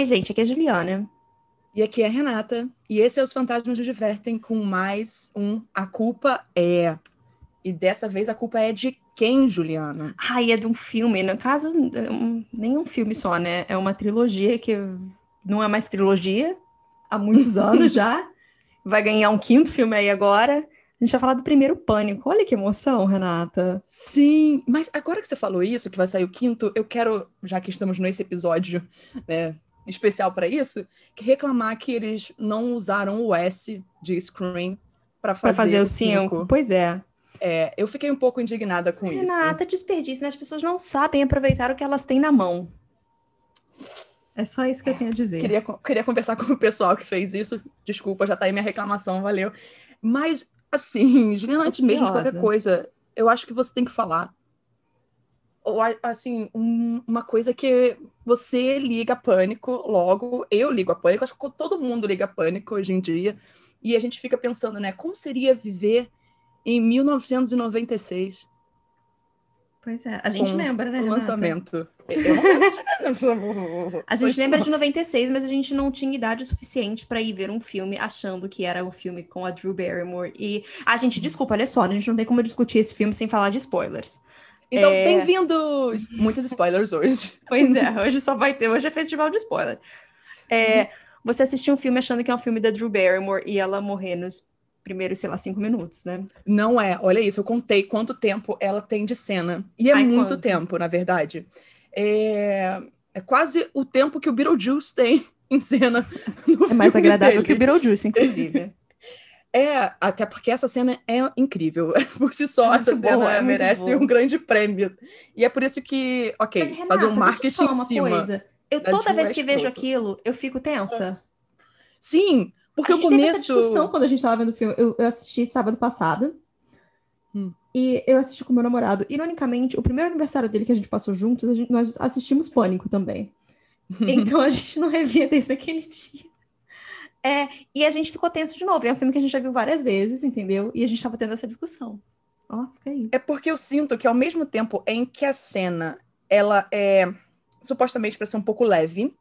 Oi, gente, aqui é a Juliana. E aqui é a Renata. E esse é Os Fantasmas nos Divertem com mais um A Culpa É. E dessa vez a culpa é de quem, Juliana? Ai, é de um filme. No caso, um, nem um filme só, né? É uma trilogia que não é mais trilogia há muitos anos já. Vai ganhar um quinto filme aí agora. A gente vai falar do primeiro pânico. Olha que emoção, Renata. Sim, mas agora que você falou isso, que vai sair o quinto, eu quero, já que estamos nesse episódio né, especial para isso, que reclamar que eles não usaram o S de Scream para fazer, fazer o cinco. Pois é. É, eu fiquei um pouco indignada com Renata, isso. Renata, desperdício, né? As pessoas não sabem aproveitar o que elas têm na mão. É só isso que eu tenho a dizer. Queria, queria conversar com o pessoal que fez isso. Desculpa, já tá aí minha reclamação, valeu. Mas Assim, Juliana, antes mesmo de qualquer coisa, eu acho que você tem que falar. Ou, assim, um, uma coisa que você liga pânico logo, eu ligo a pânico, acho que todo mundo liga pânico hoje em dia, e a gente fica pensando, né, como seria viver em 1996? Pois é, a gente lembra, né? O lançamento. a gente lembra de 96, mas a gente não tinha idade suficiente para ir ver um filme achando que era um filme com a Drew Barrymore. E a gente, desculpa, olha só, a gente não tem como discutir esse filme sem falar de spoilers. Então, é... bem-vindos! Muitos spoilers hoje. Pois é, hoje só vai ter, hoje é festival de spoiler. É, você assistiu um filme achando que é um filme da Drew Barrymore e ela morrer nos primeiros, sei lá, cinco minutos, né? Não é. Olha isso, eu contei quanto tempo ela tem de cena. E é Ai, muito quanto? tempo, na verdade. É... é quase o tempo que o Beetlejuice tem em cena. é mais agradável dele. que o Beetlejuice, inclusive. É, até porque essa cena é incrível. Por si só, é essa cena boa, é merece um grande prêmio. E é por isso que, ok, Mas, Renata, fazer um marketing em cima. Coisa. Eu toda vez que vejo aquilo, eu fico tensa. Sim, porque a gente o começo... teve essa discussão quando a gente estava vendo o filme. Eu, eu assisti sábado passado. Hum. E eu assisti com meu namorado. Ironicamente, o primeiro aniversário dele que a gente passou juntos, gente, nós assistimos Pânico também. então a gente não revia desde aquele dia. É, e a gente ficou tenso de novo. É um filme que a gente já viu várias vezes, entendeu? E a gente estava tendo essa discussão. Ó, fica aí. É porque eu sinto que ao mesmo tempo em que a cena ela é supostamente para ser um pouco leve,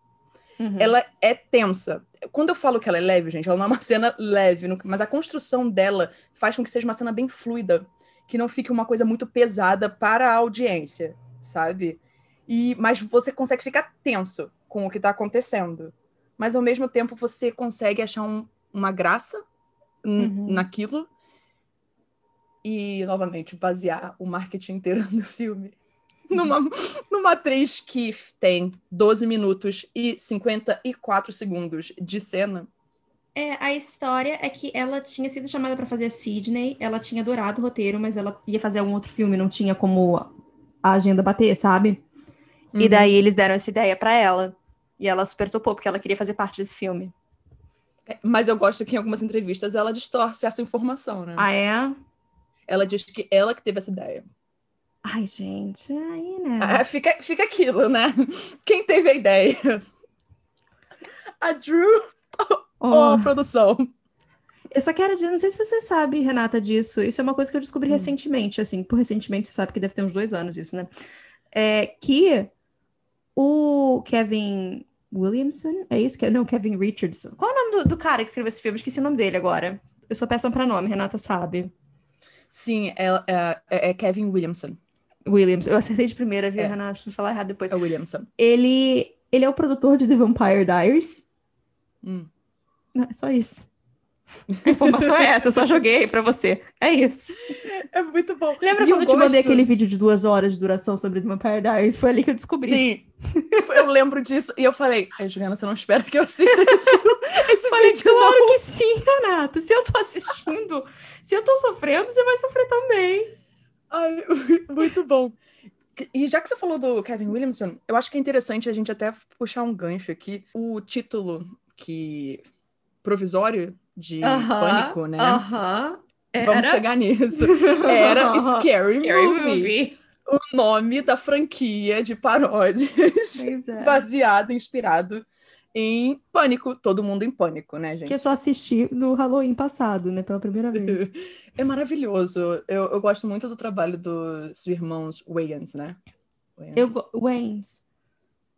uhum. ela é tensa. Quando eu falo que ela é leve, gente, ela não é uma cena leve, mas a construção dela faz com que seja uma cena bem fluida, que não fique uma coisa muito pesada para a audiência, sabe? E mas você consegue ficar tenso com o que está acontecendo, mas ao mesmo tempo você consegue achar um, uma graça uhum. naquilo e novamente basear o marketing inteiro no filme numa, numa atriz que tem 12 minutos e 54 segundos de cena. É, a história é que ela tinha sido chamada para fazer a Sidney, ela tinha adorado o roteiro, mas ela ia fazer algum outro filme, não tinha como a agenda bater, sabe? Uhum. E daí eles deram essa ideia para ela. E ela super topou, porque ela queria fazer parte desse filme. É, mas eu gosto que em algumas entrevistas ela distorce essa informação, né? Ah, é? Ela diz que ela que teve essa ideia. Ai, gente, aí, né? Ah, fica, fica aquilo, né? Quem teve a ideia? A Drew ou oh. a produção? Eu só quero dizer, não sei se você sabe, Renata, disso. Isso é uma coisa que eu descobri hum. recentemente, assim, por recentemente você sabe que deve ter uns dois anos isso, né? É que o Kevin Williamson, é isso? Não, Kevin Richardson. Qual é o nome do, do cara que escreveu esse filme? Esqueci o nome dele agora. Eu sou péssima para nome, Renata sabe. Sim, é, é, é Kevin Williamson. Williams. Eu acertei de primeira, viu, é. Renato? Vou falar errado depois. É o Williamson. Ele, ele é o produtor de The Vampire Diaries. Hum. Não, é só isso. A informação é essa, eu só joguei pra você. É isso. É muito bom. Lembra e quando eu, te gosto... mandei aquele vídeo de duas horas de duração sobre The Vampire Diaries? Foi ali que eu descobri. Sim, eu lembro disso. E eu falei, Ai, Juliana, você não espera que eu assista esse filme? Esse falei, claro não. que sim, Renata. Se eu tô assistindo, se eu tô sofrendo, você vai sofrer também. Ai, muito bom. E já que você falou do Kevin Williamson, eu acho que é interessante a gente até puxar um gancho aqui. O título que provisório de uh -huh, Pânico, né? Uh -huh. Vamos chegar nisso. Era Scary, Scary Movie. Movie. O nome da franquia de paródias é. baseado, inspirado em Pânico, todo mundo em Pânico, né, gente? Que eu só assisti no Halloween passado, né, pela primeira vez. é maravilhoso. Eu, eu gosto muito do trabalho dos irmãos Wayans, né? Wayans. Eu, Wayans.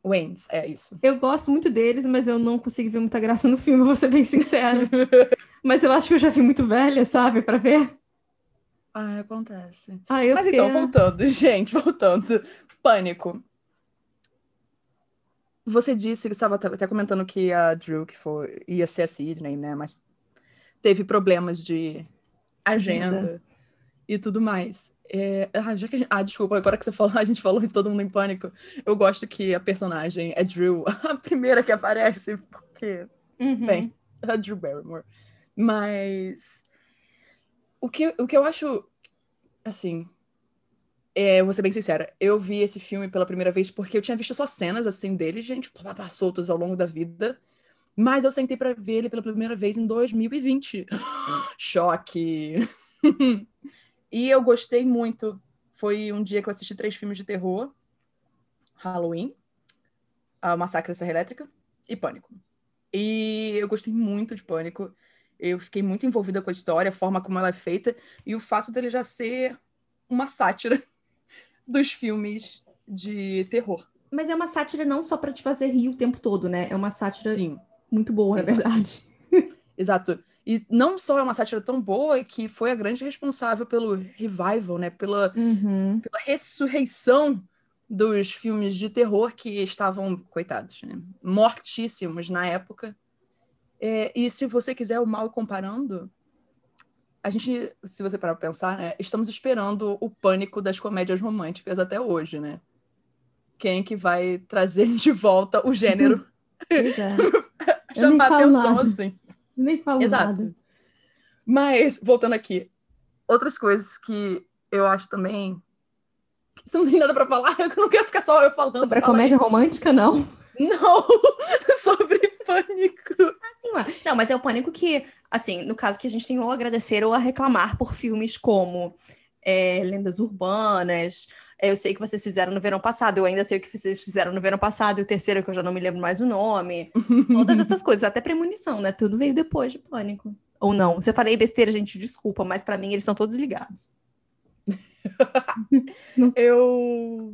Waynes, é isso. Eu gosto muito deles, mas eu não consigo ver muita graça no filme, vou ser bem sincera. mas eu acho que eu já vi muito velha, sabe, para ver. Ah, acontece. Ah, eu mas então, voltando, gente, voltando. Pânico. Você disse, que estava até comentando que a Drew que foi, ia ser a Sidney, né? Mas teve problemas de agenda, agenda. e tudo mais. É, ah, já que gente, ah, desculpa, agora que você falou, a gente falou de todo mundo em pânico. Eu gosto que a personagem é Drew, a primeira que aparece, porque, uhum. bem, a Drew Barrymore. Mas o que, o que eu acho, assim, é, vou ser bem sincera, eu vi esse filme pela primeira vez porque eu tinha visto só cenas, assim, dele, gente, soltos ao longo da vida. Mas eu sentei para ver ele pela primeira vez em 2020. Choque! e eu gostei muito. Foi um dia que eu assisti três filmes de terror: Halloween, A Massacre da Serra Elétrica e Pânico. E eu gostei muito de Pânico. Eu fiquei muito envolvida com a história, a forma como ela é feita e o fato dele já ser uma sátira dos filmes de terror. Mas é uma sátira não só para te fazer rir o tempo todo, né? É uma sátira Sim. muito boa, é verdade. Exato. E não só é uma sátira tão boa que foi a grande responsável pelo revival, né? Pela, uhum. pela ressurreição dos filmes de terror que estavam, coitados, né? mortíssimos na época. É, e se você quiser o mal comparando, a gente, se você parar pra pensar, né, estamos esperando o pânico das comédias românticas até hoje, né? Quem que vai trazer de volta o gênero? Pois é. Chamar atenção, assim. Nem falo Exato. nada. Mas, voltando aqui, outras coisas que eu acho também. Você não tem nada pra falar? Eu não quero ficar só eu falando. Sobre a comédia aí. romântica, não? Não! Sobre pânico. Assim, ué. Não, mas é o pânico que, assim, no caso que a gente tem ou a agradecer ou a reclamar por filmes como é, Lendas Urbanas. Eu sei que vocês fizeram no verão passado, eu ainda sei o que vocês fizeram no verão passado, e o terceiro que eu já não me lembro mais o nome. Todas essas coisas, até premonição, né? Tudo veio depois de pânico. Ou não. Se eu falei besteira, gente, desculpa, mas para mim eles são todos ligados. eu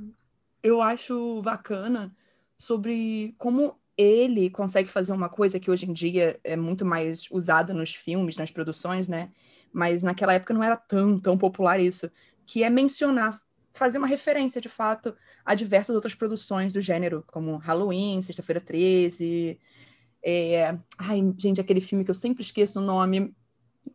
eu acho bacana sobre como ele consegue fazer uma coisa que hoje em dia é muito mais usada nos filmes, nas produções, né? Mas naquela época não era tão, tão popular isso, que é mencionar, fazer uma referência, de fato, a diversas outras produções do gênero, como Halloween, Sexta-feira 13. É... Ai, gente, aquele filme que eu sempre esqueço o nome.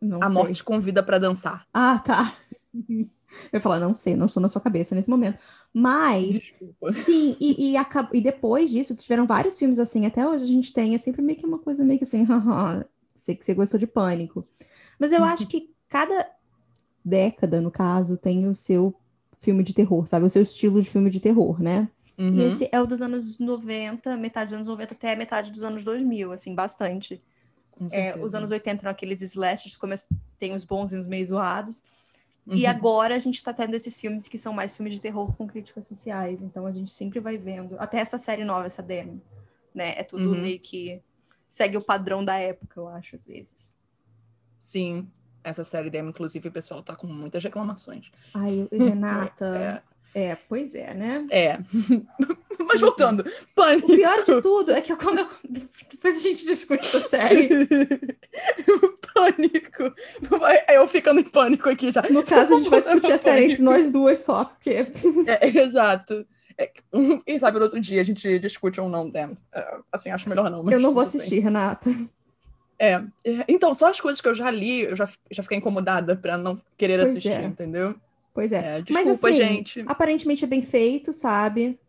Não a sei. Morte Convida para Dançar. Ah, tá. Eu ia falar, não sei, não estou na sua cabeça nesse momento. Mas, Desculpa. sim, e, e, e, depois disso, tiveram vários filmes assim, até hoje a gente tem, é sempre meio que uma coisa meio que assim, sei que você gostou de Pânico. Mas eu acho que cada década, no caso, tem o seu filme de terror, sabe? O seu estilo de filme de terror, né? Uhum. E esse é o dos anos 90, metade dos anos 90 até metade dos anos 2000, assim, bastante. É, os anos 80 eram aqueles slashers, tem os bons e os meio zoados. Uhum. E agora a gente está tendo esses filmes que são mais filmes de terror com críticas sociais. Então a gente sempre vai vendo. Até essa série nova, essa demo, né? É tudo uhum. meio que segue o padrão da época, eu acho, às vezes. Sim. Essa série demo, inclusive, o pessoal tá com muitas reclamações. Ai, Renata. é. É, pois é, né? É. Mas voltando, pânico. O pior de tudo é que quando eu... depois a gente discute a série. pânico. Eu ficando em pânico aqui já. No caso, a gente vai discutir a série entre nós duas só, porque. É, exato. É, quem sabe no outro dia a gente discute ou não, né? Assim, acho melhor não. eu não vou assistir, bem. Renata. É, é. Então, só as coisas que eu já li, eu já, já fiquei incomodada pra não querer pois assistir, é. entendeu? Pois é. é desculpa, Mas, assim, gente. Aparentemente é bem feito, sabe?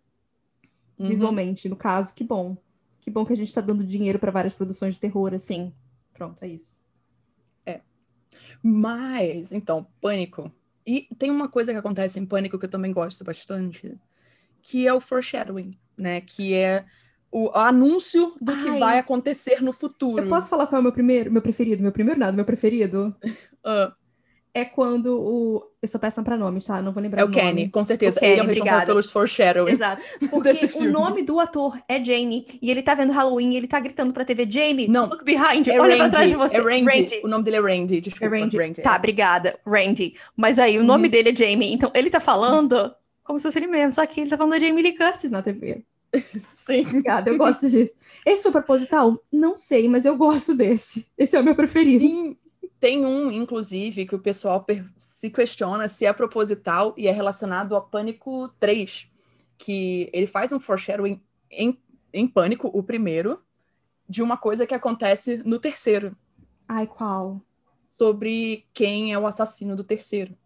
Uhum. Visualmente, no caso, que bom. Que bom que a gente tá dando dinheiro para várias produções de terror, assim. Pronto, é isso. É. Mas, então, Pânico. E tem uma coisa que acontece em Pânico que eu também gosto bastante, que é o foreshadowing, né? Que é o anúncio do Ai. que vai acontecer no futuro. Eu posso falar qual é o meu primeiro, meu preferido? Meu primeiro nada, meu preferido? uh. É quando o eu sou péssima pra nomes, tá? Não vou lembrar é o, o Kenny, com certeza. Kenny, ele é o responsável obrigada. pelos foreshadowings. Exato. Porque o nome do ator é Jamie, e ele tá vendo Halloween, e ele tá gritando pra TV, Jamie, não, look behind, é olha Randy, pra trás de você. É Randy. Randy. O nome dele é Randy, desculpa. É Randy. Randy. Tá, obrigada, Randy. Mas aí, o nome uhum. dele é Jamie, então ele tá falando como se fosse ele mesmo, só que ele tá falando da Jamie Lee Curtis na TV. Sim. Obrigada, eu gosto disso. Esse foi proposital? Não sei, mas eu gosto desse. Esse é o meu preferido. Sim, tem um, inclusive, que o pessoal se questiona se é proposital e é relacionado a Pânico 3, que ele faz um foreshadowing em, em Pânico, o primeiro, de uma coisa que acontece no terceiro. Ai, qual? Sobre quem é o assassino do terceiro.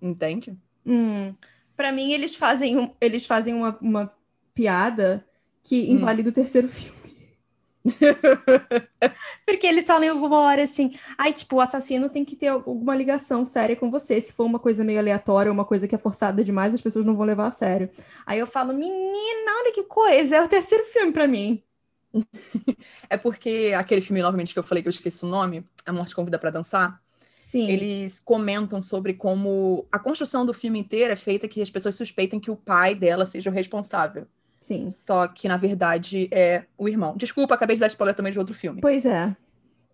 Entende? Hum. Para mim, eles fazem, um, eles fazem uma, uma piada que hum. invalida hum. o terceiro filme. Porque eles falam em alguma hora assim, ai, tipo, o assassino tem que ter alguma ligação séria com você. Se for uma coisa meio aleatória, uma coisa que é forçada demais, as pessoas não vão levar a sério. Aí eu falo, menina, olha que coisa, é o terceiro filme para mim. é porque aquele filme, novamente, que eu falei que eu esqueci o nome, A Morte Convida para Dançar, Sim. eles comentam sobre como a construção do filme inteiro é feita que as pessoas suspeitem que o pai dela seja o responsável. Sim. Só que, na verdade, é o irmão. Desculpa, acabei de dar spoiler também de outro filme. Pois é.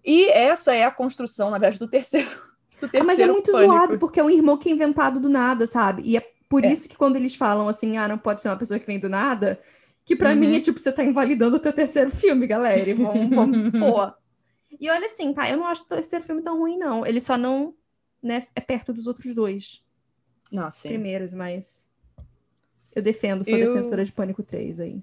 E essa é a construção, na verdade, do terceiro. Do terceiro ah, mas é muito pânico. zoado, porque é um irmão que é inventado do nada, sabe? E é por é. isso que quando eles falam assim, ah, não pode ser uma pessoa que vem do nada, que para uhum. mim é tipo, você tá invalidando o teu terceiro filme, galera. E vamos, vamos pô. E olha assim, tá, eu não acho o terceiro filme tão ruim, não. Ele só não, né, é perto dos outros dois. Nossa. Primeiros, mas eu defendo, sou eu... defensora de Pânico 3 aí.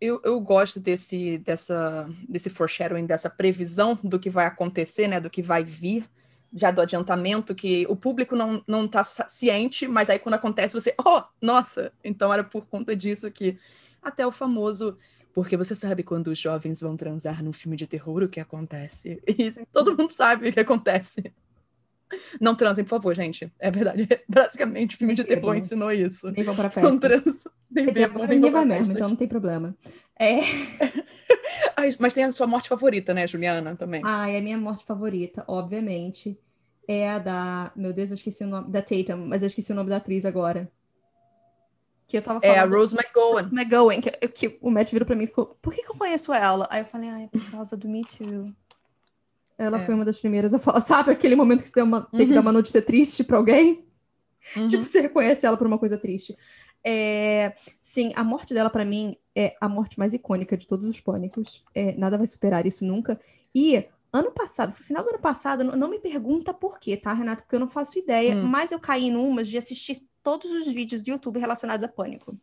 Eu, eu gosto desse, dessa, desse foreshadowing, dessa previsão do que vai acontecer, né? Do que vai vir, já do adiantamento, que o público não, não tá ciente, mas aí quando acontece você, oh, nossa! Então era por conta disso que até o famoso porque você sabe quando os jovens vão transar num filme de terror o que acontece. E todo mundo sabe o que acontece. Não transem, por favor, gente. É verdade. Basicamente, o filme de terror ensinou isso. Nem vão pra festa. Não transam. Nem bebam, nem vão pra mesmo, então não tem problema. É... Mas tem a sua morte favorita, né, Juliana, também? Ah, é a minha morte favorita, obviamente. É a da... Meu Deus, eu esqueci o nome... Da Tatum, mas eu esqueci o nome da atriz agora. Que eu tava falando... É a Rose McGowan. McGowan, que, que o Matt virou pra mim e ficou... Por que, que eu conheço ela? Aí eu falei, ah, é por causa do Me Too. Ela é. foi uma das primeiras a falar, sabe aquele momento que você uma, tem que dar uma uhum. notícia triste para alguém? Uhum. Tipo, você reconhece ela por uma coisa triste. É, sim, a morte dela, para mim, é a morte mais icônica de todos os pânicos. É, nada vai superar isso nunca. E ano passado, no final do ano passado, não, não, me pergunta por quê, tá, Renata? Porque eu não faço ideia, hum. mas eu caí numas de assistir todos os vídeos do YouTube relacionados a pânico.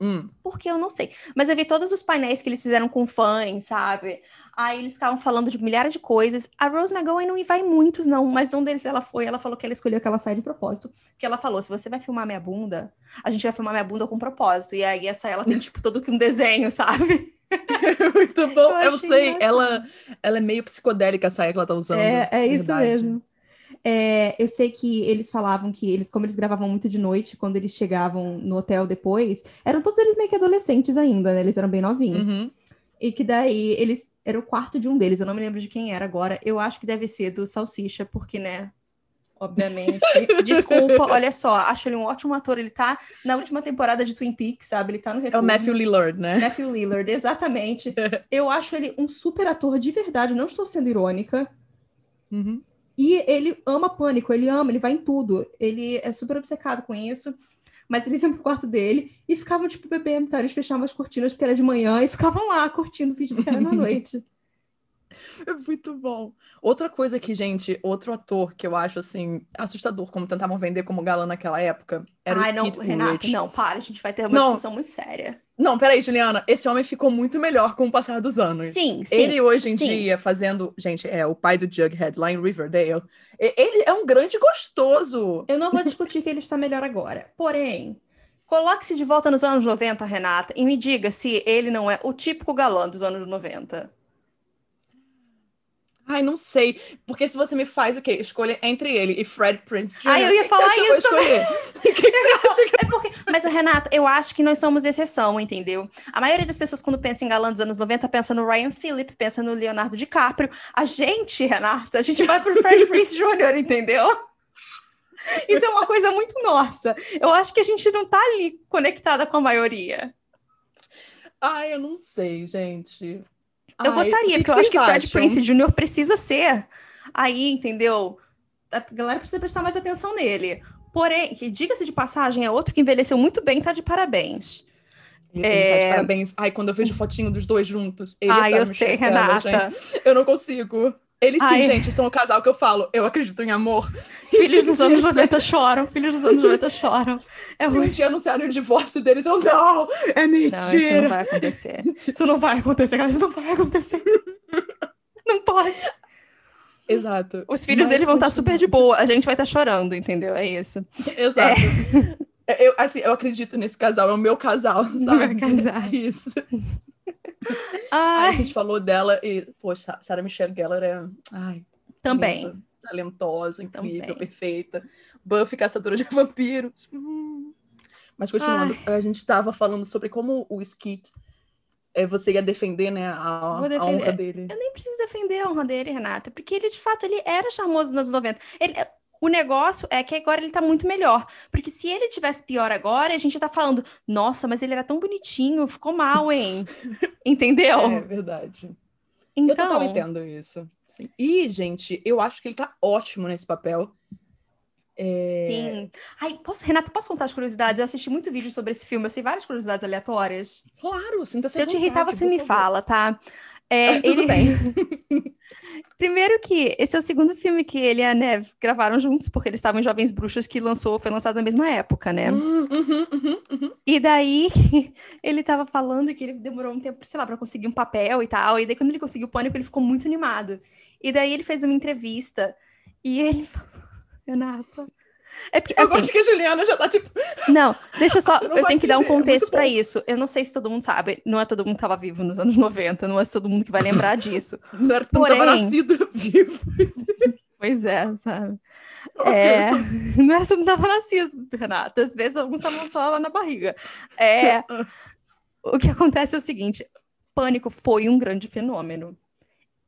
Hum. Porque eu não sei. Mas eu vi todos os painéis que eles fizeram com fãs, sabe? Aí eles ficavam falando de milhares de coisas. A Rose McGowan não vai em muitos, não. Mas um deles ela foi, ela falou que ela escolheu aquela saia de propósito. Que ela falou: se você vai filmar minha bunda, a gente vai filmar minha bunda com propósito. E aí essa ela tem, tipo, todo que um desenho, sabe? Muito bom. Eu, eu sei, ela, ela é meio psicodélica a saia que ela tá usando. É, é isso mesmo. É, eu sei que eles falavam que eles, como eles gravavam muito de noite, quando eles chegavam no hotel depois, eram todos eles meio que adolescentes ainda, né? Eles eram bem novinhos. Uhum. E que daí eles. Era o quarto de um deles, eu não me lembro de quem era agora. Eu acho que deve ser do Salsicha, porque, né? Obviamente. Desculpa, olha só, acho ele um ótimo ator. Ele tá na última temporada de Twin Peaks, sabe? Ele tá no retorno. É o Matthew Lillard, né? Matthew Lillard, exatamente. eu acho ele um super ator de verdade, não estou sendo irônica. Uhum. E ele ama pânico, ele ama, ele vai em tudo. Ele é super obcecado com isso. Mas eles iam pro quarto dele e ficavam, tipo, bebendo, tá? Eles fechavam as cortinas porque era de manhã e ficavam lá curtindo o vídeo que era na noite. É muito bom. Outra coisa que, gente, outro ator que eu acho, assim, assustador, como tentavam vender como galã naquela época, era Ai, o Skid não, Renato, não, para, a gente vai ter uma não. discussão muito séria. Não, peraí, Juliana, esse homem ficou muito melhor com o passar dos anos. Sim, sim. Ele hoje em sim. dia, fazendo, gente, é o pai do Jughead lá em Riverdale, ele é um grande gostoso. Eu não vou discutir que ele está melhor agora, porém... Coloque-se de volta nos anos 90, Renata, e me diga se ele não é o típico galã dos anos 90. Ai, não sei. Porque se você me faz o quê? Escolha entre ele e Fred Prince Jr. Ai, eu ia falar isso. Eu escolher? que que é porque... Mas, Renata, eu acho que nós somos exceção, entendeu? A maioria das pessoas, quando pensa em galã dos anos 90, pensa no Ryan Phillip, pensa no Leonardo DiCaprio. A gente, Renata, a gente vai pro Fred Prince Jr., entendeu? Isso é uma coisa muito nossa. Eu acho que a gente não tá ali conectada com a maioria. Ai, eu não sei, gente. Eu Ai, gostaria, porque eu acho que o Fred Prince Jr. precisa ser aí, entendeu? A galera precisa prestar mais atenção nele. Porém, que diga-se de passagem, é outro que envelheceu muito bem, tá de parabéns. Ele é... parabéns. Ai, quando eu vejo fotinho dos dois juntos, ele Ai, eu sei, Renata. eu não consigo. Eles sim, Ai. gente, são o casal que eu falo. Eu acredito em amor. Filhos dos anos 90 choram. Filhos dos anos 90 choram. É Se um dia anunciarem o divórcio deles, eu não, é mentira. Não, isso não vai acontecer. Isso não vai acontecer, Isso não vai acontecer. Não pode. Exato. Os filhos deles vão estar super de boa. A gente vai estar chorando, entendeu? É isso. Exato. É. Eu, assim, eu acredito nesse casal. É o meu casal, sabe? Meu casal. É isso. Ai. Aí a gente falou dela e, poxa, Sarah Michelle Gellar é. Ai, Também. Linda, talentosa, incrível, Também. perfeita. Buffy, caçadora de vampiros. Hum. Mas continuando, Ai. a gente estava falando sobre como o Skit é, você ia defender, né, a, defender. a, honra dele. Eu nem preciso defender a honra dele, Renata, porque ele, de fato, ele era charmoso nos anos 90. Ele, o negócio é que agora ele tá muito melhor. Porque se ele tivesse pior agora, a gente tá falando, nossa, mas ele era tão bonitinho, ficou mal, hein? Entendeu? É verdade. Então... Eu entendo isso. Sim. E, gente, eu acho que ele tá ótimo nesse papel. É... Sim. Ai, posso, Renata, posso contar as curiosidades? Eu assisti muito vídeo sobre esse filme, eu sei várias curiosidades aleatórias. Claro, sinta Se eu te irritar, você me favor. fala, tá? É, Tudo ele... bem. Primeiro que esse é o segundo filme que ele e a Neve gravaram juntos, porque eles estavam em Jovens Bruxas, que lançou, foi lançado na mesma época, né? Uhum, uhum, uhum, uhum. e daí ele tava falando que ele demorou um tempo, sei lá, pra conseguir um papel e tal. E daí quando ele conseguiu o pânico, ele ficou muito animado. E daí ele fez uma entrevista e ele falou, Renata, é porque, eu assim, gosto que a Juliana já tá tipo. Não, deixa só. Eu tenho que dar um é contexto é para isso. Eu não sei se todo mundo sabe. Não é todo mundo que tava vivo nos anos 90. Não é todo mundo que vai lembrar disso. Não era Porém... tava nascido vivo. Pois é, sabe? É, não era todo mundo tava nascido, Renata. Às vezes alguns estavam só lá na barriga. É, o que acontece é o seguinte: Pânico foi um grande fenômeno.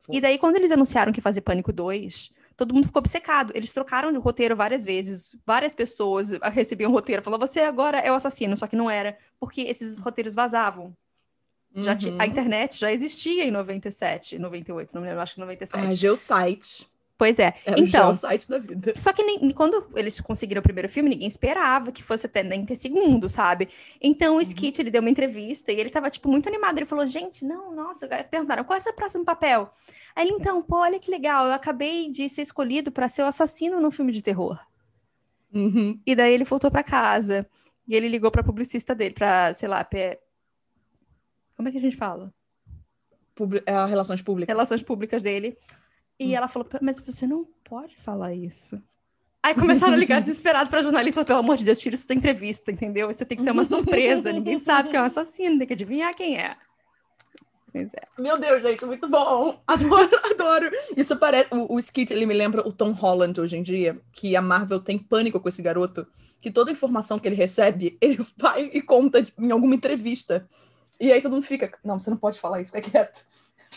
Foi. E daí, quando eles anunciaram que fazer Pânico 2, todo mundo ficou obcecado. Eles trocaram de roteiro várias vezes, várias pessoas recebiam roteiro, falavam, você agora é o assassino, só que não era, porque esses roteiros vazavam. Uhum. Já a internet já existia em 97, 98, não me lembro, acho que 97. Ah, Geosite. Pois é. é então, o site da vida. Só que nem, quando eles conseguiram o primeiro filme, ninguém esperava que fosse até nem ter segundo, sabe? Então o uhum. Skit, ele deu uma entrevista e ele tava, tipo, muito animado. Ele falou, gente, não, nossa, perguntaram, qual é o seu próximo papel? Aí ele, então, pô, olha que legal, eu acabei de ser escolhido para ser o assassino num filme de terror. Uhum. E daí ele voltou para casa e ele ligou pra publicista dele, pra, sei lá, pé... como é que a gente fala? Publi é, relações públicas. Relações públicas dele. E ela falou, mas você não pode falar isso. Aí começaram a ligar desesperado pra jornalista, pelo amor de Deus, tira isso da entrevista, entendeu? Isso tem que ser uma surpresa, ninguém sabe que é um assassino, tem que adivinhar quem é. Pois é. Meu Deus, gente, muito bom. Adoro, adoro. Isso parece. O, o Skit, ele me lembra o Tom Holland hoje em dia, que a Marvel tem pânico com esse garoto, que toda informação que ele recebe, ele vai e conta em alguma entrevista. E aí todo mundo fica, não, você não pode falar isso, fica quieto.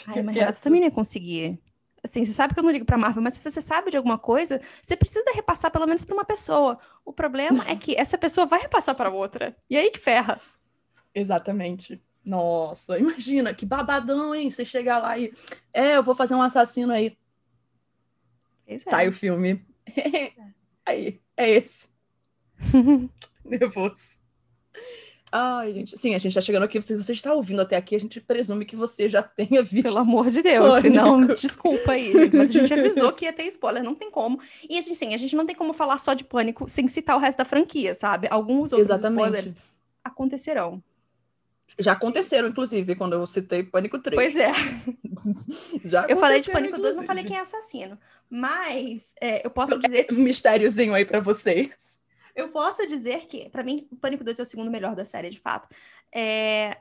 Ai, mas Renato também não ia conseguir. Assim, você sabe que eu não ligo pra Marvel, mas se você sabe de alguma coisa, você precisa repassar pelo menos pra uma pessoa. O problema é que essa pessoa vai repassar para outra. E aí que ferra. Exatamente. Nossa, imagina, que babadão, hein? Você chegar lá e. É, eu vou fazer um assassino aí. É. Sai o filme. aí, é esse. Nervoso. Ai, gente. Sim, a gente tá chegando aqui. Se você está ouvindo até aqui, a gente presume que você já tenha visto. Pelo amor de Deus, Pânico. senão, desculpa aí. Mas a gente avisou que ia ter spoiler, não tem como. E a gente, sim, a gente não tem como falar só de Pânico sem citar o resto da franquia, sabe? Alguns outros Exatamente. spoilers acontecerão. Já aconteceram, inclusive, quando eu citei Pânico 3. Pois é. Já eu falei de Pânico 2, não falei quem é assassino. Mas é, eu posso dizer. Um mistériozinho aí para vocês. Eu posso dizer que, para mim, o Pânico 2 é o segundo melhor da série, de fato. É...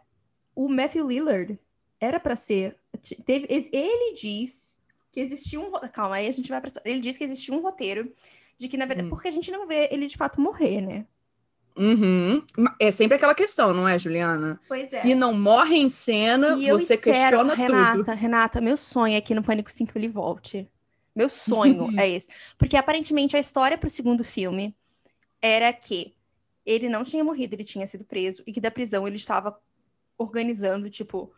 O Matthew Lillard era para ser. Teve... Ele diz que existia um. Calma, aí a gente vai pra. Ele diz que existia um roteiro de que, na verdade. Hum. Porque a gente não vê ele de fato morrer, né? Uhum. É sempre aquela questão, não é, Juliana? Pois é. Se não morre em cena, e você espero, questiona Renata, tudo. Renata, meu sonho é que no Pânico 5 ele volte. Meu sonho é esse. Porque aparentemente a história pro segundo filme era que ele não tinha morrido, ele tinha sido preso e que da prisão ele estava organizando, tipo,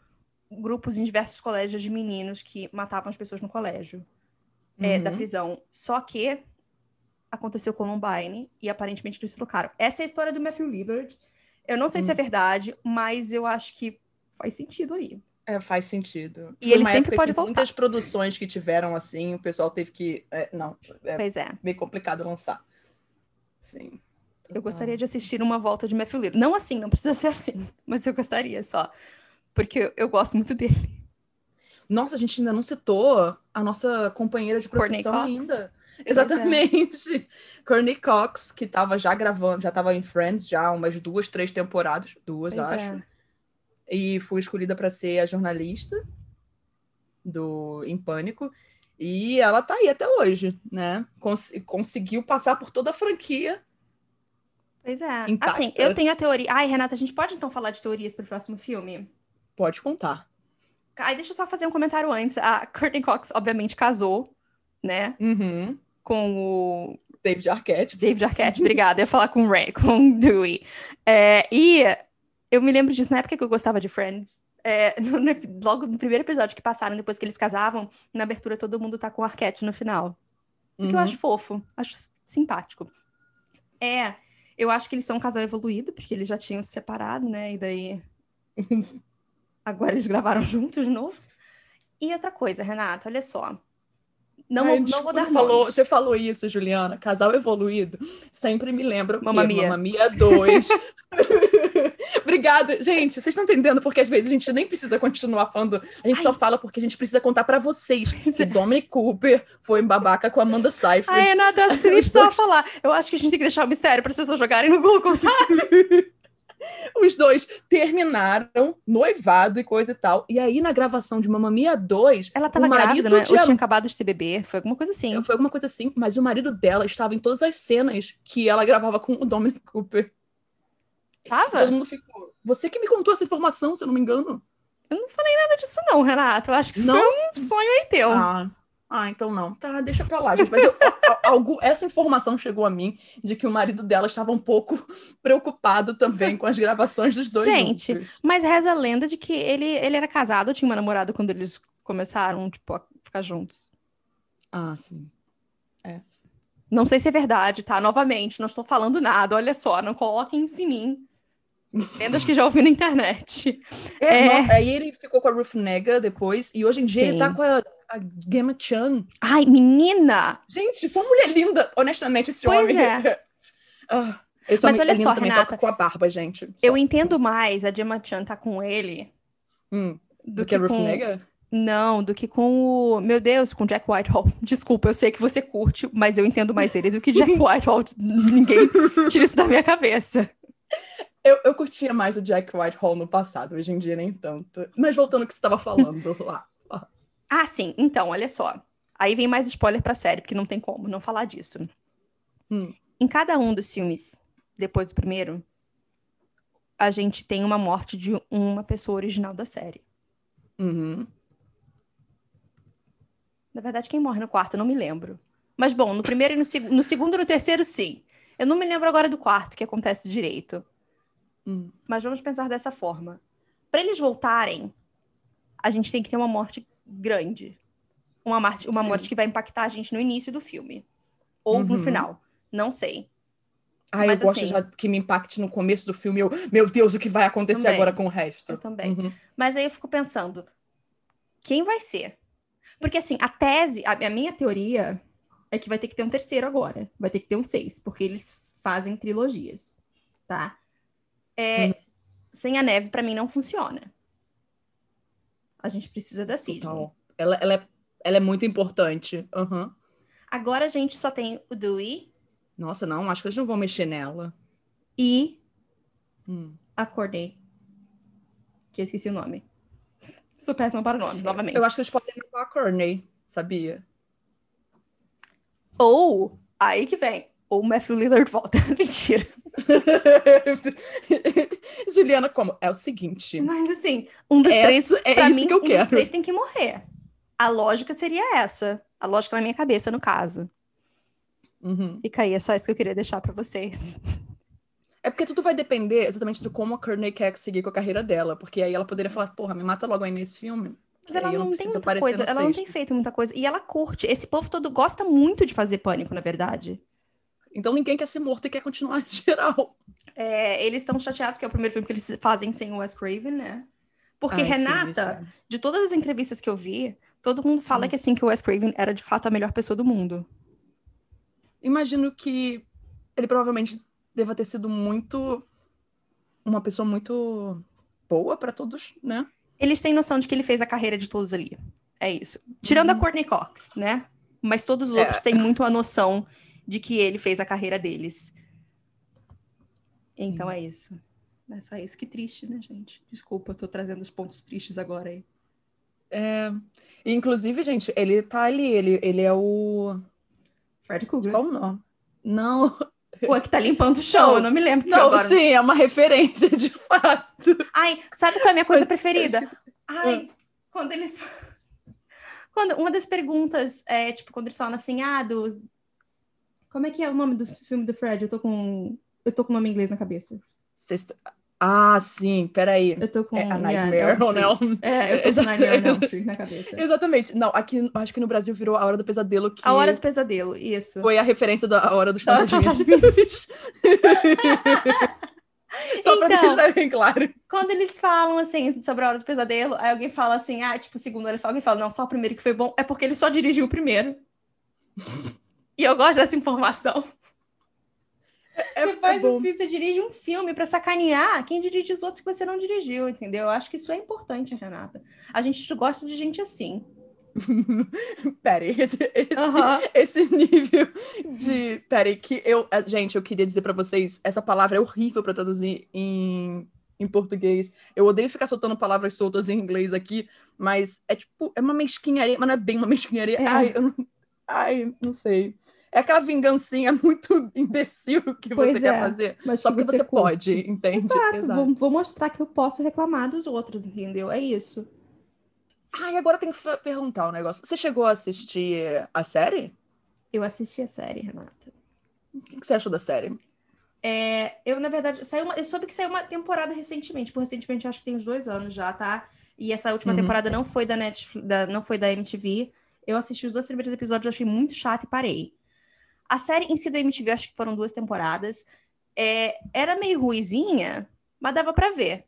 grupos em diversos colégios de meninos que matavam as pessoas no colégio uhum. é, da uhum. prisão. Só que aconteceu Columbine e aparentemente eles trocaram. Essa é a história do Matthew Lillard. Eu não sei hum. se é hum. verdade, mas eu acho que faz sentido aí. É, faz sentido. E Foi ele sempre pode voltar. Muitas produções que tiveram assim, o pessoal teve que. É, não, é pois é. meio complicado lançar. Sim. Eu gostaria de assistir uma volta de Matthew Lillard. Não assim, não precisa ser assim, mas eu gostaria só. Porque eu, eu gosto muito dele. Nossa, a gente ainda não citou a nossa companheira de profissão ainda. É. Exatamente. É. Courtney Cox, que estava já gravando, já estava em Friends já umas duas, três temporadas, duas, pois acho. É. E foi escolhida para ser a jornalista do Em Pânico. E ela tá aí até hoje, né? Cons conseguiu passar por toda a franquia. Pois é. Intacta. Assim, eu tenho a teoria. Ai, Renata, a gente pode então falar de teorias para o próximo filme? Pode contar. Ai, deixa eu só fazer um comentário antes. A Courtney Cox, obviamente, casou, né? Uhum. Com o. David Arquette. David Arquette, obrigada. Eu ia falar com o Ray, com o Dewey. É, e eu me lembro disso na época que eu gostava de Friends. É, no, logo no primeiro episódio que passaram, depois que eles casavam, na abertura todo mundo tá com o Arquette no final. O que eu uhum. acho fofo, acho simpático. É, eu acho que eles são um casal evoluído, porque eles já tinham se separado, né? E daí. Agora eles gravaram juntos de novo. E outra coisa, Renata, olha só. Não, Ai, não vou dar falou, Você falou isso, Juliana. Casal evoluído. Sempre me lembra Mamma Mia. Mamma Mia 2. Obrigada. Gente, vocês estão entendendo porque às vezes a gente nem precisa continuar falando. A gente Ai. só fala porque a gente precisa contar para vocês que Dominic Cooper foi babaca com a Amanda Seyfried. Ai, Renata, eu acho que você nem precisava falar. Eu acho que a gente tem que deixar o mistério para as pessoas jogarem no Google, sabe? Os dois terminaram, noivado e coisa e tal. E aí, na gravação de Mamma Mia 2, ela tava o marido grávida, né? Tinha... Tinha acabado de ter bebê. Foi alguma coisa assim. Foi alguma coisa assim, mas o marido dela estava em todas as cenas que ela gravava com o Dominic Cooper. Tava? Todo mundo ficou. Você que me contou essa informação, se eu não me engano. Eu não falei nada disso, não, Renato. Eu acho que isso não? foi um sonho aí teu. Ah, ah, então não. Tá, deixa pra lá, gente. Mas eu, algo, essa informação chegou a mim de que o marido dela estava um pouco preocupado também com as gravações dos dois. Gente, juntos. mas reza a lenda de que ele, ele era casado, tinha uma namorada quando eles começaram, tipo, a ficar juntos. Ah, sim. É. Não sei se é verdade, tá? Novamente, não estou falando nada. Olha só, não coloquem isso em mim. Lendas que já ouvi na internet. É, é... Nossa, aí ele ficou com a Ruth Nega depois, e hoje em dia Sim. ele tá com a a Gemma Chan. Ai, menina! Gente, só mulher linda, honestamente, esse pois homem. É. ah, esse Mas olha é só, também, Renata, só com a barba, gente. Só. Eu entendo mais a Gemma Chan tá com ele hum, do, do, que, que a Ruth com... Nega? Não, do que com o. Meu Deus, com Jack Whitehall. Desculpa, eu sei que você curte, mas eu entendo mais ele do que Jack Whitehall. Ninguém tira isso da minha cabeça. Eu, eu curtia mais o Jack Whitehall no passado, hoje em dia nem tanto. Mas voltando ao que você estava falando lá. Ah, sim. Então, olha só. Aí vem mais spoiler pra série, porque não tem como não falar disso. Hum. Em cada um dos filmes, depois do primeiro, a gente tem uma morte de uma pessoa original da série. Uhum. Na verdade, quem morre no quarto, eu não me lembro. Mas, bom, no primeiro e no, seg no segundo e no terceiro, sim. Eu não me lembro agora do quarto, que acontece direito. Hum. Mas vamos pensar dessa forma. Para eles voltarem, a gente tem que ter uma morte grande. Uma, morte, uma morte que vai impactar a gente no início do filme. Ou uhum. no final. Não sei. Ah, eu gosto assim, já que me impacte no começo do filme. Eu, meu Deus, o que vai acontecer também. agora com o resto? Eu também. Uhum. Mas aí eu fico pensando, quem vai ser? Porque assim, a tese, a, a, minha teoria é que vai ter que ter um terceiro agora. Vai ter que ter um seis, porque eles fazem trilogias, tá? É, uhum. Sem a neve, para mim, não funciona. A gente precisa da Sidney. Ela, ela, é, ela é muito importante. Uhum. Agora a gente só tem o Dewey. Nossa, não, acho que eles não vão mexer nela. E hum. a. Que eu esqueci o nome. Sou péssima para nomes, novamente. Eu acho que eles podem matar a Courtney, sabia? Ou, aí que vem, ou o Matthew Lillard volta. Mentira. Juliana, como? É o seguinte. Mas assim, um dos três. É pra mim, que eu um quero. dos três tem que morrer. A lógica seria essa. A lógica na minha cabeça, no caso. Uhum. Fica aí, é só isso que eu queria deixar para vocês. É porque tudo vai depender exatamente de como a Courtney quer seguir com a carreira dela. Porque aí ela poderia falar, porra, me mata logo aí nesse filme. Mas ela não, não tem muita coisa, ela não tem feito muita coisa. E ela curte. Esse povo todo gosta muito de fazer pânico, na verdade. Então ninguém quer ser morto e quer continuar em geral. É, eles estão chateados que é o primeiro filme que eles fazem sem o Wes Craven, né? Porque Ai, Renata, sim, de todas as entrevistas que eu vi, todo mundo fala hum. que assim que o Wes Craven era de fato a melhor pessoa do mundo. Imagino que ele provavelmente deva ter sido muito uma pessoa muito boa para todos, né? Eles têm noção de que ele fez a carreira de todos ali. É isso. Tirando uhum. a Courtney Cox, né? Mas todos os é. outros têm muito a noção de que ele fez a carreira deles. Então é isso. É só isso. Que triste, né, gente? Desculpa, eu tô trazendo os pontos tristes agora aí. É... Inclusive, gente, ele tá ali, ele, ele é o. Fred Krueger. Qual o nome? Não. Pô, é que tá limpando o chão, não, eu não me lembro. Não, agora... sim, é uma referência, de fato. Ai, sabe qual é a minha coisa preferida? Ai, quando eles. Quando, uma das perguntas é, tipo, quando eles falam assim, ah, do. Como é que é o nome do filme do Fred? Eu tô com. Eu tô com o nome em inglês na cabeça. Sexta... Ah, sim, peraí. Eu tô com é a Nightmare yeah, on Elm É, eu tô com Nightmare on Elm na cabeça. Exatamente. Não, aqui, acho que no Brasil virou A Hora do Pesadelo. Que a Hora do Pesadelo, isso. Foi a referência da Hora dos Fantasminhas. Só então, pra deixar bem claro. Quando eles falam, assim, sobre a Hora do Pesadelo, aí alguém fala assim, ah, tipo, segundo ele fala, alguém fala, não, só o primeiro que foi bom, é porque ele só dirigiu o primeiro. e eu gosto dessa informação. É, você faz é um filme, você dirige um filme para sacanear quem dirige os outros que você não dirigiu, entendeu? Eu acho que isso é importante, Renata. A gente gosta de gente assim. Peraí, esse, esse, esse, nível de. Peraí, que eu. Gente, eu queria dizer para vocês: essa palavra é horrível para traduzir em, em português. Eu odeio ficar soltando palavras soltas em inglês aqui, mas é tipo, é uma mesquinharia, mas não é bem uma mesquinharia. É. Ai, eu não, ai, não sei. É aquela vingancinha muito imbecil que pois você é, quer fazer. só porque você, você pode, entende? Exato. Exato. Vou, vou, mostrar que eu posso reclamar dos outros, entendeu? É isso. Ah, e agora tem que perguntar um negócio. Você chegou a assistir a série? Eu assisti a série, Renata. O que você achou da série? É, eu, na verdade, saiu uma, eu soube que saiu uma temporada recentemente. Por recentemente, acho que tem uns dois anos já, tá? E essa última uhum. temporada não foi da Netflix, da, não foi da MTV. Eu assisti os dois primeiros episódios, achei muito chato e parei. A série em si da MTV, acho que foram duas temporadas. É, era meio ruizinha, mas dava para ver.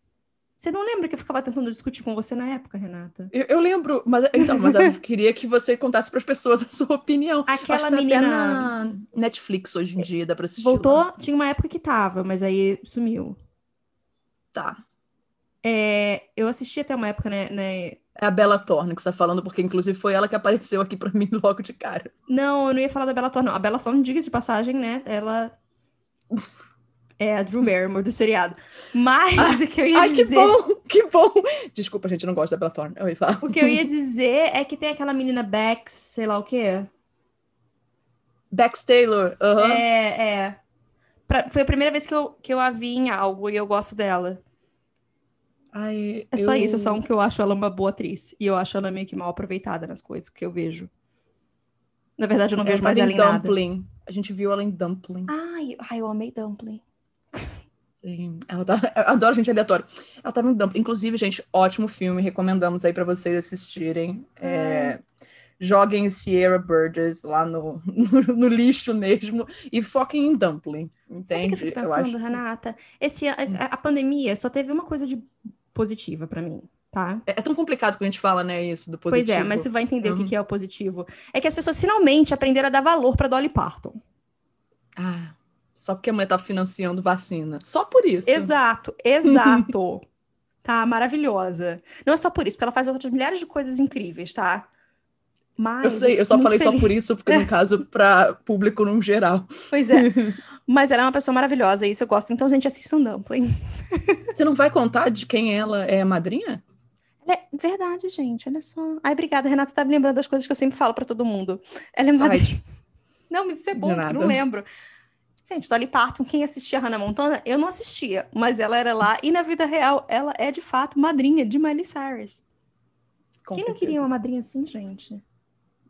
Você não lembra que eu ficava tentando discutir com você na época, Renata? Eu, eu lembro, mas então, mas eu queria que você contasse para as pessoas a sua opinião. Aquela tá menina na Netflix hoje em dia dá para assistir. Voltou, lá. tinha uma época que tava, mas aí sumiu. Tá. É, eu assisti até uma época, né, né, é a Bella Thorne que você tá falando, porque inclusive foi ela que apareceu aqui para mim logo de cara. Não, eu não ia falar da Bella Thorne, não. A Bella Thorne, diga de passagem, né? Ela é a Drew Barrymore do seriado. Mas ah, o que eu ia ai, dizer... Ai, que bom, que bom! Desculpa, gente, eu não gosto da Bella Thorne. Eu ia falar. O que eu ia dizer é que tem aquela menina Bex, sei lá o quê. Bex Taylor. Uhum. É, é. Pra... Foi a primeira vez que eu, que eu a vi em algo e eu gosto dela. Ai, é só isso, é só um que eu acho ela uma boa atriz. E eu acho ela meio que mal aproveitada nas coisas que eu vejo. Na verdade, eu não vejo mais ela em Dumpling. Nada. A gente viu ela em Dumpling. Ai, ai eu amei Dumpling. Sim, ela tá, eu adoro gente aleatória. Ela tava em Dumpling. Inclusive, gente, ótimo filme. Recomendamos aí para vocês assistirem. É. É, joguem Sierra Burgess lá no, no, no, lixo mesmo e foquem em Dumpling. Entende? Sabe que eu, pensando, eu acho Renata? Esse, a pandemia só teve uma coisa de positiva para mim. Tá? É, é tão complicado quando a gente fala, né, isso do positivo. Pois é, mas você vai entender uhum. o que é o positivo. É que as pessoas finalmente aprenderam a dar valor para Dolly Parton. Ah, só porque a mulher tá financiando vacina. Só por isso. Exato, exato. tá maravilhosa. Não é só por isso, porque ela faz outras milhares de coisas incríveis, tá? Mas, eu sei, eu só falei feliz. só por isso, porque no caso, para público no geral. Pois é. Mas ela é uma pessoa maravilhosa, e isso eu gosto. Então, gente, assistam Dumpling. Você não vai contar de quem ela é madrinha? É verdade, gente, olha só. Ai, obrigada, Renata tá me lembrando das coisas que eu sempre falo para todo mundo. Ela é madrinha. Ai, não, mas isso é bom, eu não lembro. Gente, Dolly Parton, quem assistia Hannah Montana, eu não assistia, mas ela era lá, e na vida real, ela é de fato madrinha de Miley Cyrus. Com quem certeza. não queria uma madrinha assim, gente?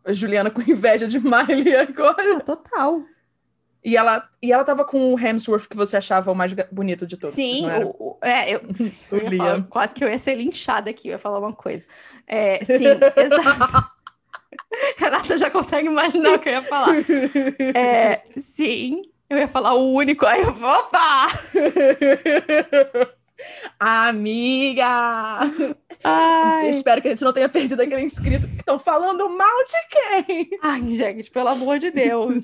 A Juliana com inveja de Miley agora. Ah, total. E ela, e ela tava com o Hemsworth que você achava o mais bonito de todos. Sim, o, é, eu, o eu falar, quase que eu ia ser linchada aqui, eu ia falar uma coisa. É, sim, exato. Renata já consegue imaginar o que eu ia falar. É, sim, Eu ia falar o único, aí eu vou, opa! Amiga! Espero que a gente não tenha perdido aquele inscrito que estão falando mal de quem? Ai, gente, pelo amor de Deus.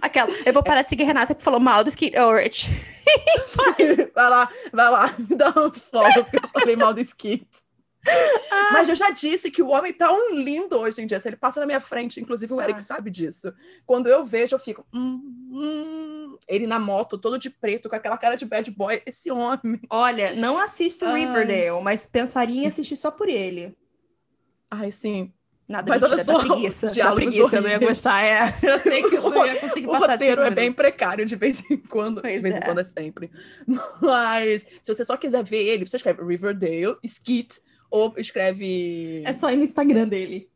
Aquela, eu vou parar de seguir a Renata que falou mal do Skit Ulrich. vai lá, vai lá, dá um follow porque eu falei mal do Skit. Ah. Mas eu já disse que o homem tá um lindo hoje em dia. Se ele passa na minha frente, inclusive o Eric ah. sabe disso. Quando eu vejo, eu fico. Hum, hum. Ele na moto, todo de preto, com aquela cara de bad boy. Esse homem. Olha, não assisto Ai. Riverdale, mas pensaria em assistir só por ele. Ai, sim. Nada Mas olha só, preguiça, diálogos preguiça, eu não ia gostar. É. Eu sei que eu não ia conseguir passar O roteiro é bem precário de vez em quando. Pois de vez é. em quando é sempre. Mas se você só quiser ver ele, você escreve Riverdale, Skit, ou escreve. É só ir no Instagram dele.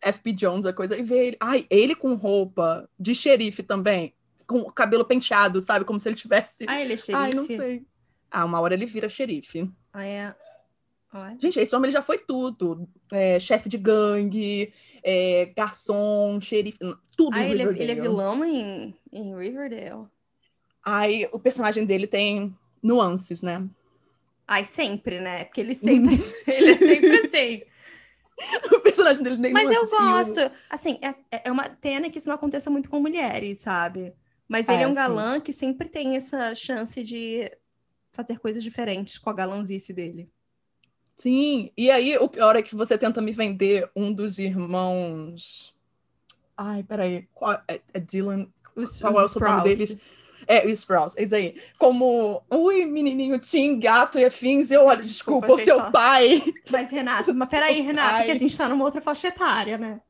FP Jones, a coisa, e ver ele. Ai, ele com roupa de xerife também. Com o cabelo penteado, sabe? Como se ele tivesse. Ah, ele é xerife? Ai, não sei. Ah, uma hora ele vira xerife. Ah, é. Gente, esse homem ele já foi tudo. É, chefe de gangue, é, garçom, xerife, tudo ah, ele, é, ele é vilão em, em Riverdale? Ai, o personagem dele tem nuances, né? Ai, sempre, né? Porque ele sempre. ele é sempre assim. o personagem dele nem Mas eu gosto. Assim, é, é uma pena que isso não aconteça muito com mulheres, sabe? Mas ele é, é um galã sim. que sempre tem essa chance de fazer coisas diferentes com a galanzice dele. Sim, e aí o pior é que você tenta me vender um dos irmãos. Ai, peraí. Qual... É, é Dylan. Os, Qual os é o nome deles? É, o Sprouse, é isso aí. Como, ui, menininho, Tim, gato e afins, eu, olha, desculpa, desculpa o seu só. pai. Mas, Renato, mas peraí, Renato, pai. que a gente tá numa outra faixa etária, né?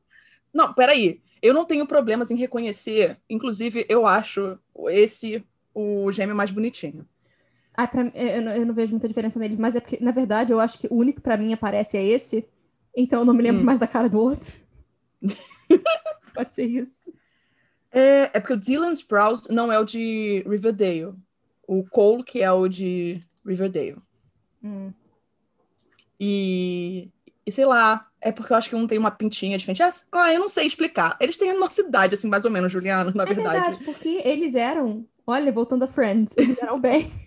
Não, peraí. Eu não tenho problemas em reconhecer, inclusive, eu acho esse o gêmeo mais bonitinho. Ah, pra, eu, não, eu não vejo muita diferença neles, mas é porque, na verdade, eu acho que o único pra mim aparece é esse, então eu não me lembro hum. mais da cara do outro. Pode ser isso. É, é porque o Dylan Sprouse não é o de Riverdale. O Cole que é o de Riverdale. Hum. E, e sei lá, é porque eu acho que um tem uma pintinha diferente. Ah, ah, eu não sei explicar. Eles têm a nossa idade, assim, mais ou menos, Juliano, na é verdade. É verdade, porque eles eram... Olha, voltando a Friends, eles eram bem...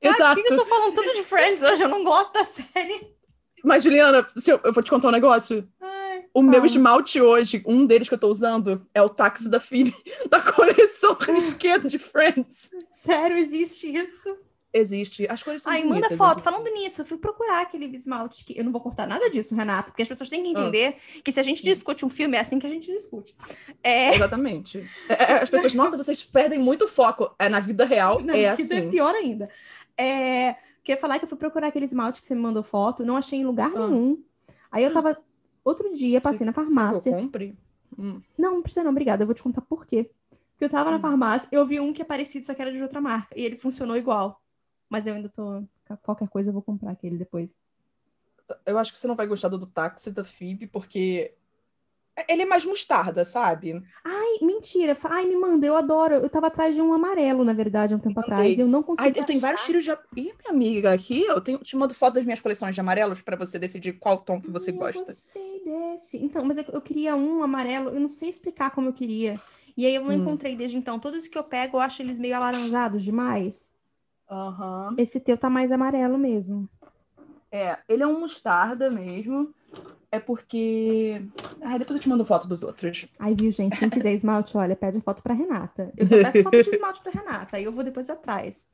Exato. Ah, por que eu tô falando tudo de Friends hoje? Eu não gosto da série. Mas, Juliana, eu, eu vou te contar um negócio. O meu esmalte hoje, um deles que eu tô usando, é o táxi da Phoebe, da coleção risqueira de Friends. Sério, existe isso? Existe. As cores são Ai, bonitas, manda foto. Falando nisso, eu fui procurar aquele esmalte que... Eu não vou cortar nada disso, Renato, porque as pessoas têm que ah. entender ah. que se a gente discute um filme, é assim que a gente discute. É... Exatamente. É, é as pessoas, nossa, vocês perdem muito foco. É na vida real, na é vida é assim. é pior ainda. É... Queria falar que eu fui procurar aquele esmalte que você me mandou foto, não achei em lugar ah. nenhum. Aí eu tava Outro dia, passei você, na farmácia. eu compre? Hum. Não, não precisa não, obrigada. Eu vou te contar por quê. Porque eu tava hum. na farmácia, eu vi um que é parecido, só que era de outra marca. E ele funcionou igual. Mas eu ainda tô... Qualquer coisa eu vou comprar aquele depois. Eu acho que você não vai gostar do, do táxi da Phoebe, porque ele é mais mostarda, sabe? Ai, mentira. Ai, me manda, eu adoro. Eu tava atrás de um amarelo, na verdade, há um tempo Mandei. atrás. Eu não consegui. Ai, eu tenho vários tiros de. Ih, minha amiga, aqui eu tenho... te mando foto das minhas coleções de amarelos para você decidir qual tom que você Ai, gosta. Eu gostei desse. Então, mas eu, eu, queria um amarelo, eu não sei explicar como eu queria. E aí eu não hum. encontrei desde então. Todos que eu pego, eu acho eles meio alaranjados demais. Uhum. Esse teu tá mais amarelo mesmo. É, ele é um mostarda mesmo é porque. Ah, depois eu te mando foto dos outros. Ai, viu, gente? Quem quiser esmalte, olha, pede foto pra Renata. Eu só peço foto de esmalte pra Renata, aí eu vou depois atrás.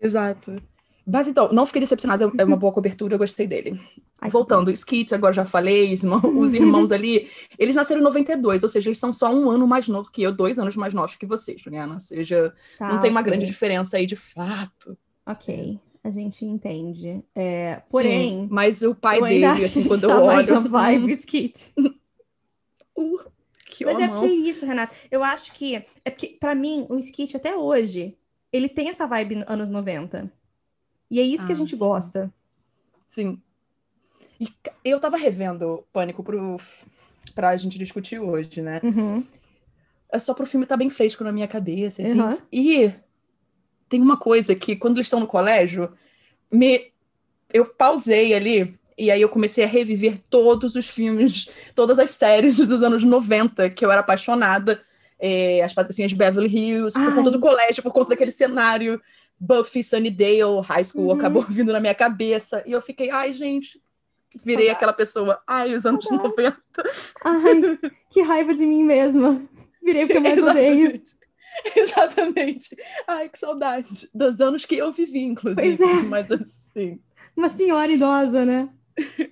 Exato. Mas então, não fiquei decepcionada, é uma boa cobertura, eu gostei dele. Ai, Voltando, Skits, agora já falei, os irmãos, os irmãos ali, eles nasceram em 92, ou seja, eles são só um ano mais novo que eu, dois anos mais novos que vocês, Juliana. Ou seja, tá, não tem uma grande diferença aí de fato. Ok a gente entende. É, porém. Sim, mas o pai dele, assim, quando eu tá olho. Mais vibe Skit. uh, que mas é porque é isso, Renata. Eu acho que. É porque, pra mim, o Skit até hoje, ele tem essa vibe anos 90. E é isso ah, que a gente sim. gosta. Sim. E eu tava revendo Pânico pro, pra gente discutir hoje, né? Uhum. É só pro filme estar tá bem fresco na minha cabeça. Uhum. E tem uma coisa que, quando eles estão no colégio, me eu pausei ali e aí eu comecei a reviver todos os filmes, todas as séries dos anos 90 que eu era apaixonada. é, as patricinhas de Beverly Hills, Ai. por conta do colégio, por conta daquele cenário Buffy, Sunnydale, High School, uhum. acabou vindo na minha cabeça. E eu fiquei, ai, gente, virei Saudade. aquela pessoa, ai, os anos Saudade. 90. Ai, que raiva de mim mesma. Virei porque eu mais odeio. Exatamente. Ai, que saudade. Dos anos que eu vivi, inclusive. É. Mas assim. Uma senhora idosa, né?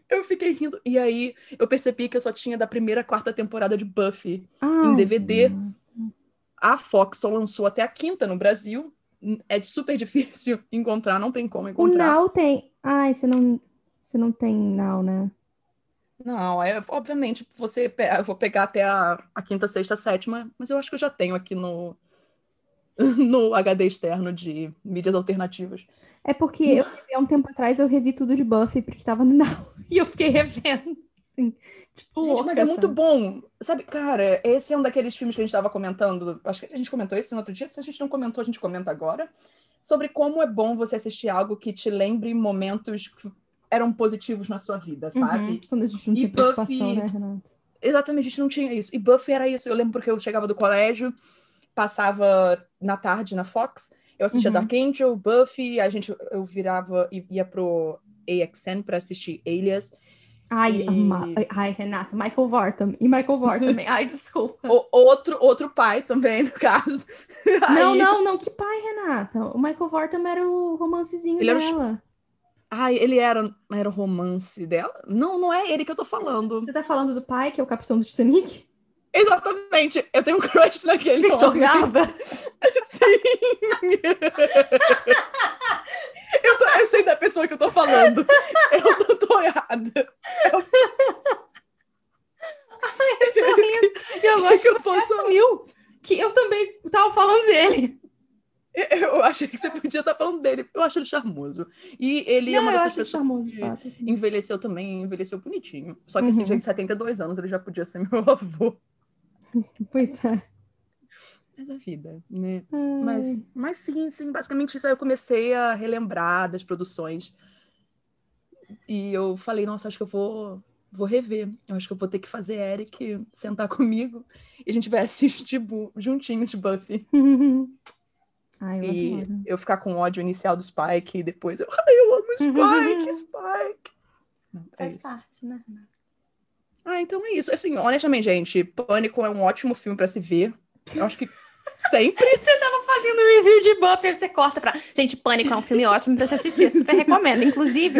Eu fiquei rindo. E aí eu percebi que eu só tinha da primeira quarta temporada de Buffy Ai, em DVD. A Fox só lançou até a quinta no Brasil. É super difícil encontrar, não tem como encontrar. O Now tem. Ai, você não, você não tem Now, né? Não, é, obviamente você eu vou pegar até a, a quinta, sexta, sétima, mas eu acho que eu já tenho aqui no, no HD externo de mídias alternativas. É porque eu, há um tempo atrás eu revi tudo de Buffy porque tava no Now e eu fiquei revendo. Assim, tipo, gente, louca, mas é sabe? muito bom. Sabe, cara, esse é um daqueles filmes que a gente estava comentando. Acho que a gente comentou esse no outro dia. Se a gente não comentou, a gente comenta agora. Sobre como é bom você assistir algo que te lembre momentos que eram positivos na sua vida, sabe? Uhum. Quando a gente não tinha preocupação, né, Renata? Exatamente, a gente não tinha isso. E Buffy era isso. Eu lembro porque eu chegava do colégio, passava na tarde na Fox, eu assistia uhum. Dark Angel, Buffy, a gente, eu virava e ia pro AXN para assistir Alias. Ai, e... ai, Renata, Michael Vortam. E Michael Vortam também. Ai, desculpa. O, outro, outro pai também, no caso. Não, Aí... não, não. Que pai, Renata? O Michael Vortam era o romancezinho ele dela. Era... Ai, ele era, era o romance dela? Não, não é ele que eu tô falando. Você tá falando do pai, que é o capitão do Titanic? Exatamente. Eu tenho um crush naquele homem. Garba? Sim. eu, tô, eu sei da pessoa que eu tô falando. Eu não tô errada. Eu... Ai, eu tô rindo. Eu gosto que eu posso... assumiu que eu também tava falando dele. Eu achei que você podia estar falando dele. Eu acho ele charmoso. E ele Não, é uma dessas pessoas charmoso, que fato. envelheceu também, envelheceu bonitinho. Só que assim, uhum. assim, de 72 anos, ele já podia ser meu avô. Pois é. Mas a vida, né? Mas, mas sim, sim, basicamente isso aí eu comecei a relembrar das produções. E eu falei, nossa, acho que eu vou, vou rever. Eu acho que eu vou ter que fazer Eric sentar comigo e a gente vai assistir juntinho de Buffy. Ai, eu e adoro. eu ficar com ódio inicial do Spike e depois eu, ai, eu amo Spike, Spike. É Faz isso. parte, né, Ah, então é isso. Assim, honestamente, gente, Pânico é um ótimo filme para se ver. Eu acho que sempre. você tava fazendo review de Buffy, você corta pra. Gente, Pânico é um filme ótimo pra se assistir. Super recomendo. Inclusive,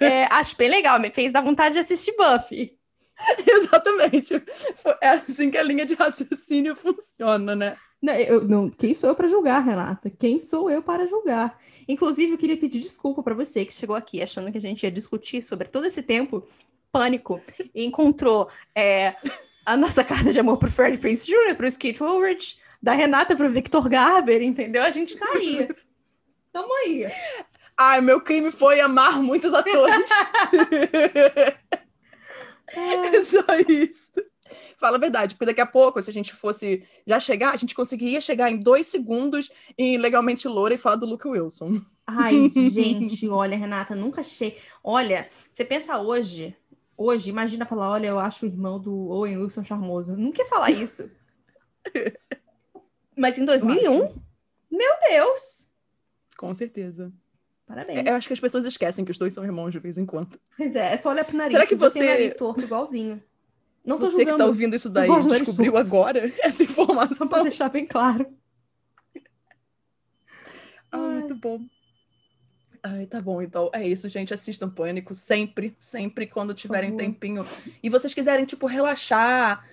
é, acho bem legal. Me fez dar vontade de assistir Buffy. Exatamente. É assim que a linha de raciocínio funciona, né? Não, eu, não, quem sou eu para julgar, Renata? Quem sou eu para julgar? Inclusive, eu queria pedir desculpa para você que chegou aqui achando que a gente ia discutir sobre todo esse tempo pânico e encontrou é, a nossa carta de amor pro Fred Prince Jr., pro Skate Ulrich, da Renata pro Victor Garber, entendeu? A gente tá aí. Tamo aí. Ai, meu crime foi amar muitos atores. é só isso. Fala a verdade, porque daqui a pouco, se a gente fosse já chegar, a gente conseguiria chegar em dois segundos em Legalmente Loura e falar do Luke Wilson. Ai, gente, olha, Renata, nunca achei. Olha, você pensa hoje, hoje, imagina falar, olha, eu acho o irmão do Owen Wilson charmoso. Nunca ia falar isso. Mas em 2001? Meu Deus! Com certeza. Parabéns. Eu acho que as pessoas esquecem que os dois são irmãos de vez em quando. Pois é, é só olhar pro nariz. Será que você... Tem nariz torto igualzinho. Não Você que tá ouvindo isso daí descobriu agora essa informação. Só pra deixar bem claro. Ah, muito bom. Ai, tá bom, então é isso, gente. Assistam Pânico sempre, sempre quando tiverem tempinho. E vocês quiserem, tipo, relaxar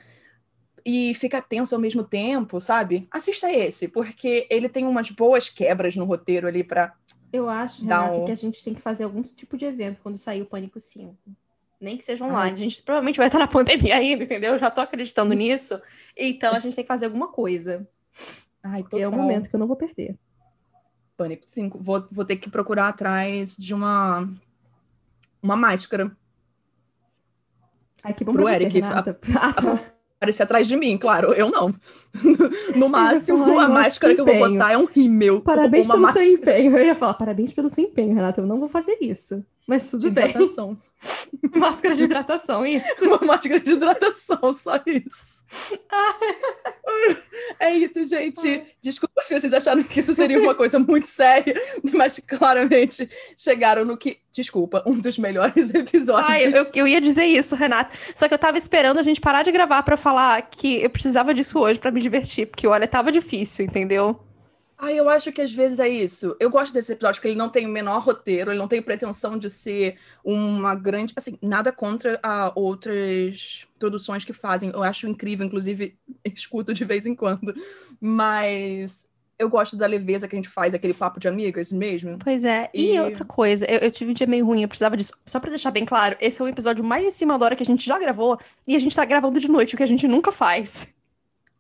e ficar tenso ao mesmo tempo, sabe? Assista esse, porque ele tem umas boas quebras no roteiro ali pra. Eu acho, Renata, um... que a gente tem que fazer algum tipo de evento quando sair o Pânico 5 nem que seja online. Ai. A gente provavelmente vai estar na pandemia ainda, entendeu? Eu já tô acreditando hum. nisso. Então a gente tem que fazer alguma coisa. Ai, total. É o momento que eu não vou perder. Pânico 5. Vou, vou ter que procurar atrás de uma uma máscara. Ai, que bom Pro pra Eric. A, ah, tá. Aparecer atrás de mim, claro. Eu não. no máximo, a máscara que eu vou botar é um rímel. Parabéns pelo máscara. seu empenho. Eu ia falar, parabéns pelo seu empenho, Renata. Eu não vou fazer isso. Mas tudo de bem. Hidratação. máscara de hidratação, isso. Uma máscara de hidratação, só isso. é isso, gente. Desculpa se vocês acharam que isso seria uma coisa muito séria, mas claramente chegaram no que, desculpa, um dos melhores episódios. Ai, eu, eu ia dizer isso, Renata. Só que eu tava esperando a gente parar de gravar para falar que eu precisava disso hoje para me divertir, porque olha, tava difícil, entendeu? Ah, eu acho que às vezes é isso. Eu gosto desse episódio porque ele não tem o menor roteiro, ele não tem pretensão de ser uma grande. Assim, nada contra a outras produções que fazem. Eu acho incrível, inclusive, escuto de vez em quando. Mas eu gosto da leveza que a gente faz, aquele papo de amigas mesmo. Pois é. E, e outra coisa, eu, eu, tive um dia meio ruim, eu precisava disso. Só pra deixar bem claro, esse é o episódio mais em cima da hora que a gente já gravou e a gente tá gravando de noite, o que a gente nunca faz.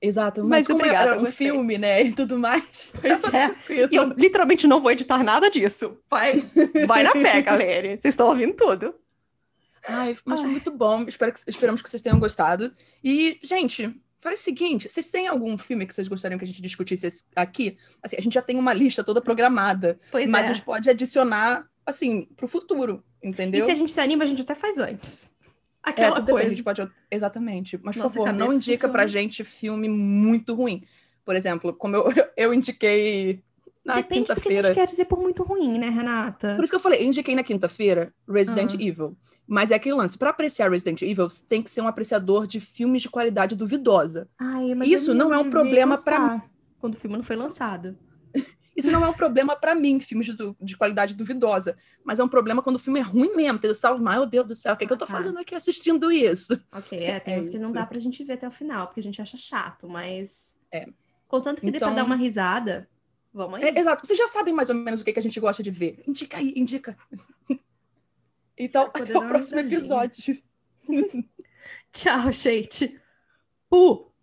Exato, mas, mas como obrigada, era um filme, né, e tudo mais. Pois é. e eu literalmente não vou editar nada disso. Vai, vai na fé, galera. Vocês estão ouvindo tudo. Ai, mas foi muito bom. Espero que, esperamos que vocês tenham gostado. E, gente, faz o seguinte: vocês têm algum filme que vocês gostariam que a gente discutisse aqui? Assim, a gente já tem uma lista toda programada. Pois mas é. a gente pode adicionar, assim, pro futuro, entendeu? E se a gente se anima, a gente até faz antes. Aquela é, coisa. a gente pode... Exatamente. Mas, Nossa, por favor, não indica funciona. pra gente filme muito ruim. Por exemplo, como eu, eu indiquei na Depende do que a gente quer dizer por muito ruim, né, Renata? Por isso que eu falei, eu indiquei na quinta-feira Resident uhum. Evil. Mas é aquele lance, para apreciar Resident Evil, você tem que ser um apreciador de filmes de qualidade duvidosa. Ai, isso não é um problema para quando o filme não foi lançado. Isso não é um problema para mim, filmes de, de, qualidade duvidosa. Mas é um problema quando o filme é ruim mesmo. Tem o meu Deus do céu, o que, é que eu tô ah, tá. fazendo aqui assistindo isso? Ok, é, tem é uns que não dá pra gente ver até o final, porque a gente acha chato, mas. É. Contanto que então... dê pra então dar uma risada, vamos aí. É, exato, vocês já sabem mais ou menos o que, que a gente gosta de ver. Indica aí, indica. então, até o próximo episódio. Tchau, gente. Uh!